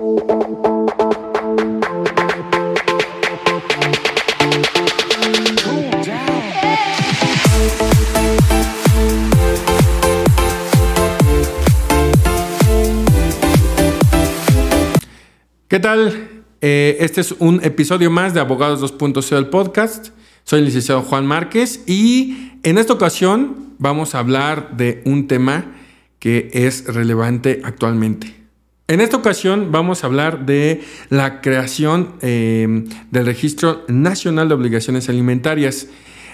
¿Qué tal? Eh, este es un episodio más de Abogados 2.0 del podcast. Soy el licenciado Juan Márquez y en esta ocasión vamos a hablar de un tema que es relevante actualmente. En esta ocasión vamos a hablar de la creación eh, del Registro Nacional de Obligaciones Alimentarias,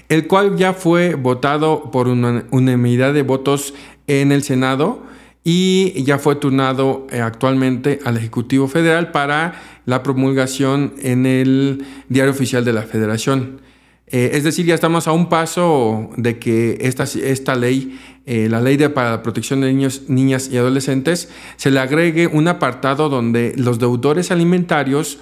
el cual ya fue votado por una unanimidad de votos en el Senado y ya fue turnado eh, actualmente al Ejecutivo Federal para la promulgación en el Diario Oficial de la Federación. Eh, es decir, ya estamos a un paso de que esta, esta ley, eh, la ley de, para la protección de niños, niñas y adolescentes, se le agregue un apartado donde los deudores alimentarios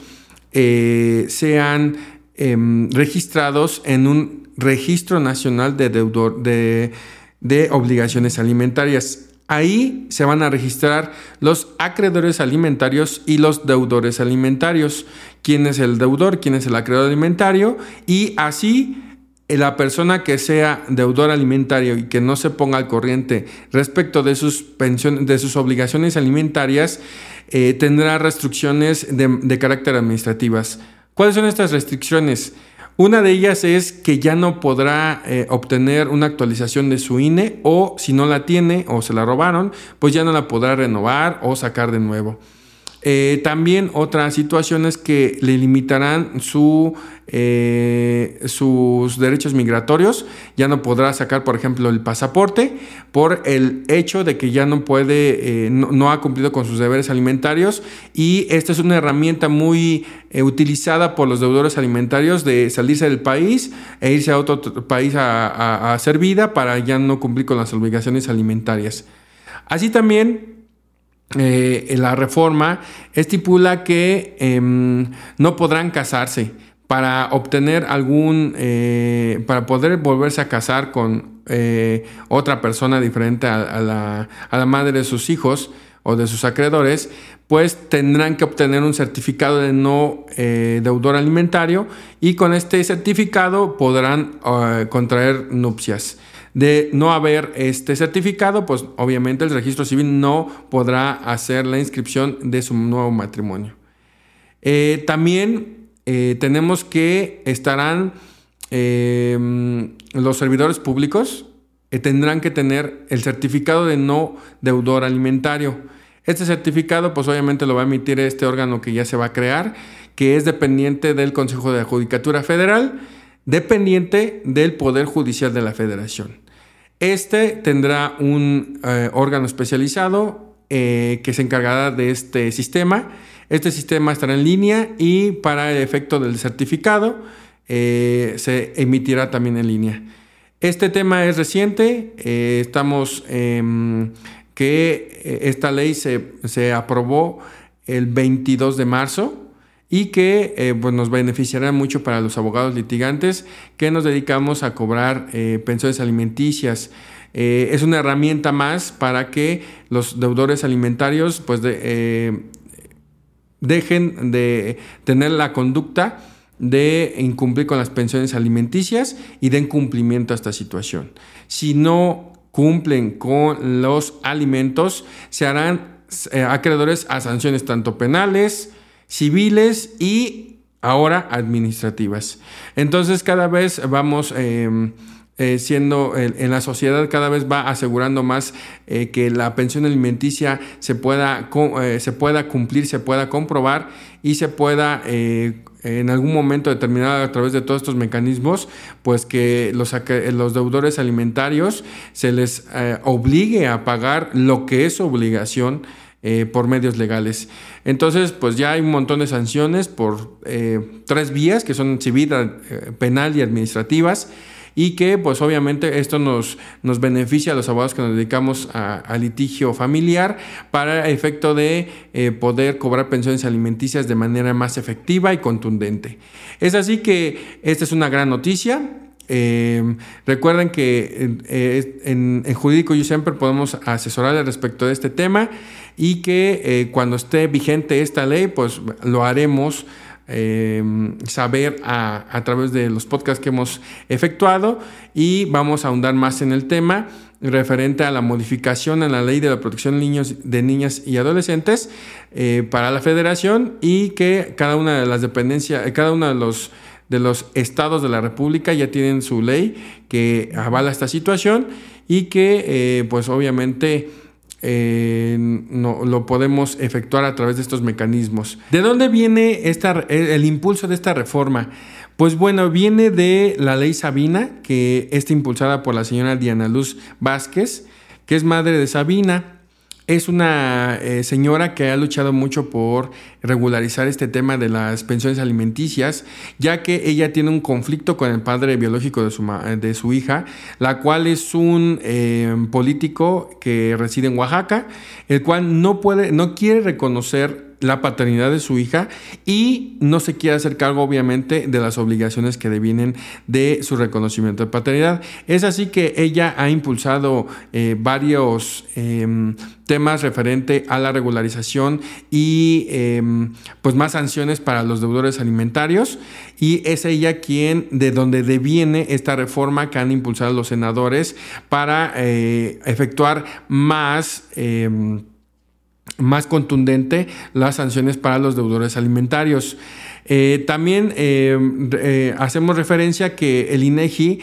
sean em, registrados en un registro nacional de, deudor, de, de obligaciones alimentarias. Ahí se van a registrar los acreedores alimentarios y los deudores alimentarios. ¿Quién es el deudor? ¿Quién es el acreedor alimentario? Y así eh, la persona que sea deudor alimentario y que no se ponga al corriente respecto de sus pensiones, de sus obligaciones alimentarias, eh, tendrá restricciones de carácter administrativas. ¿Cuáles son estas restricciones? Una de ellas es que ya no podrá eh, obtener una actualización de su INE o si no la tiene o se la robaron, pues ya no la podrá renovar o sacar de nuevo. Eh, también otra situación es que le limitarán su, eh, sus derechos migratorios. Ya no podrá sacar, por ejemplo, el pasaporte por el hecho de que ya no puede, eh, no, ha cumplido con sus deberes alimentarios. Y esta es una herramienta muy utilizada por los deudores alimentarios de salirse del país e irse a otro país a, hacer vida para ya no cumplir con las obligaciones alimentarias. Así también eh, la reforma estipula que em, no podrán casarse para obtener algún, eh, para poder volverse a casar con eh, otra persona diferente a, la, a, la, madre de sus hijos o de sus acreedores, pues tendrán que obtener un certificado de no deudor alimentario y con este certificado podrán contraer nupcias de no haber este certificado, pues obviamente el registro civil no podrá hacer la inscripción de su nuevo matrimonio. Eh, también eh, tenemos que estarán eh, los servidores públicos tendrán que tener el certificado de no deudor alimentario. Este certificado, pues obviamente lo va a emitir este órgano que ya se va a crear, que es dependiente del Consejo de Judicatura Federal, dependiente del Poder Judicial de la Federación. Este tendrá un eh, órgano especializado eh, que se encargará de este sistema. Este sistema estará en línea y para el efecto del certificado eh, se emitirá también en línea. Este tema es reciente, estamos em, que esta ley se, se aprobó el 22 de marzo y que eh, pues nos beneficiará mucho para los abogados litigantes que nos dedicamos a cobrar eh, pensiones alimenticias. Eh, es una herramienta más para que los deudores alimentarios pues dejen de tener la conducta de incumplir con las pensiones alimenticias y den cumplimiento a esta situación. Si no cumplen con los alimentos, se harán acreedores a sanciones tanto penales, civiles y ahora administrativas. Entonces cada vez vamos... Em, eh, siendo en la sociedad cada vez va asegurando más eh, que la pensión alimenticia se pueda, eh, se pueda cumplir, se pueda comprobar y se pueda en algún momento determinado a través de todos estos mecanismos, pues que los, los deudores alimentarios se les obligue a pagar lo que es obligación por medios legales. Entonces, pues ya hay un montón de sanciones por tres vías, que son civil, penal y administrativas, y que pues obviamente esto nos, nos beneficia a los abogados que nos dedicamos a, litigio familiar para efecto de poder cobrar pensiones alimenticias de manera más efectiva y contundente. Es así que esta es una gran noticia. recuerden que en, en, Jurídico You podemos asesorarles respecto de este tema. y que eh, cuando esté vigente esta ley, pues lo haremos Em, saber a, través de los podcasts que hemos efectuado y vamos a ahondar más en el tema referente a la modificación en la ley de la protección de niños, de niñas y adolescentes eh, para la federación y que cada una de las dependencias, cada uno de los de los estados de la República ya tienen su ley que avala esta situación y que eh, pues obviamente eh, no, lo podemos efectuar a través de estos mecanismos. ¿De dónde viene esta, el, impulso de esta reforma? Pues bueno, viene de la ley Sabina, que está impulsada por la señora Diana Luz Vázquez, que es madre de Sabina. Es una eh, señora que ha luchado mucho por regularizar este tema de las pensiones alimenticias, ya que ella tiene un conflicto con el padre biológico de su, de su hija, la cual es un eh, político que reside en Oaxaca, el cual no puede, no quiere reconocer la paternidad de su hija y no se quiere hacer cargo obviamente de las obligaciones que devienen de su reconocimiento de paternidad. Es así que ella ha impulsado eh, varios em, temas referente a la regularización y em, pues más sanciones para los deudores alimentarios y es ella quien de donde deviene esta reforma que han impulsado los senadores para eh, efectuar más em, más contundente las sanciones para los deudores alimentarios. Eh, también eh, eh, hacemos referencia que el INEGI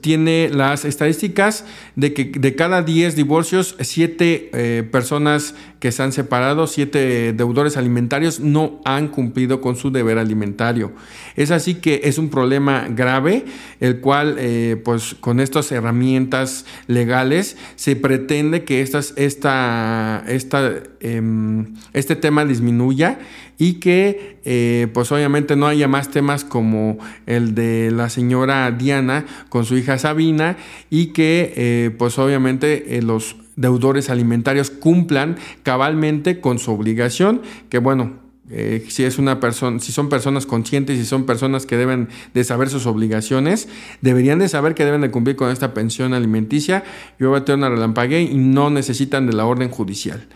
tiene las estadísticas de que de cada 10 divorcios, 7 eh, personas que se han separado, 7 deudores alimentarios no han cumplido con su deber alimentario. Es así que es un problema grave, el cual, eh, pues con estas herramientas legales, se pretende que estas, esta, esta, em, este tema disminuya y que eh, pues obviamente no haya más temas como el de la señora Diana con su hija Sabina y que eh, pues obviamente eh, los deudores alimentarios cumplan cabalmente con su obligación, que bueno, si es una persona, si son personas conscientes y son personas que deben de saber sus obligaciones, deberían de saber que deben de cumplir con esta pensión alimenticia y voy a tener una relampague y no necesitan de la orden judicial.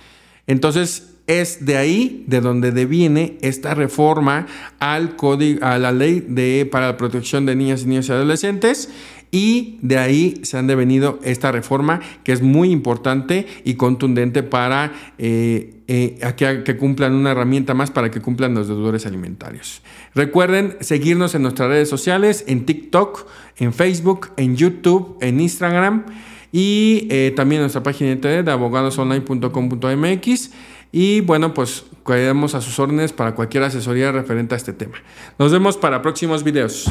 Entonces, es de ahí de donde deviene esta reforma al código, a la ley de, para la protección de niñas y niños y adolescentes. Y de ahí se han devenido esta reforma que es muy importante y contundente para eh, eh, que, cumplan una herramienta más para que cumplan los deudores alimentarios. Recuerden seguirnos en nuestras redes sociales, en TikTok, en Facebook, en YouTube, en Instagram y eh, también en nuestra página de internet de abogadosonline.com.mx. Y bueno, pues quedamos a sus órdenes para cualquier asesoría referente a este tema. Nos vemos para próximos videos.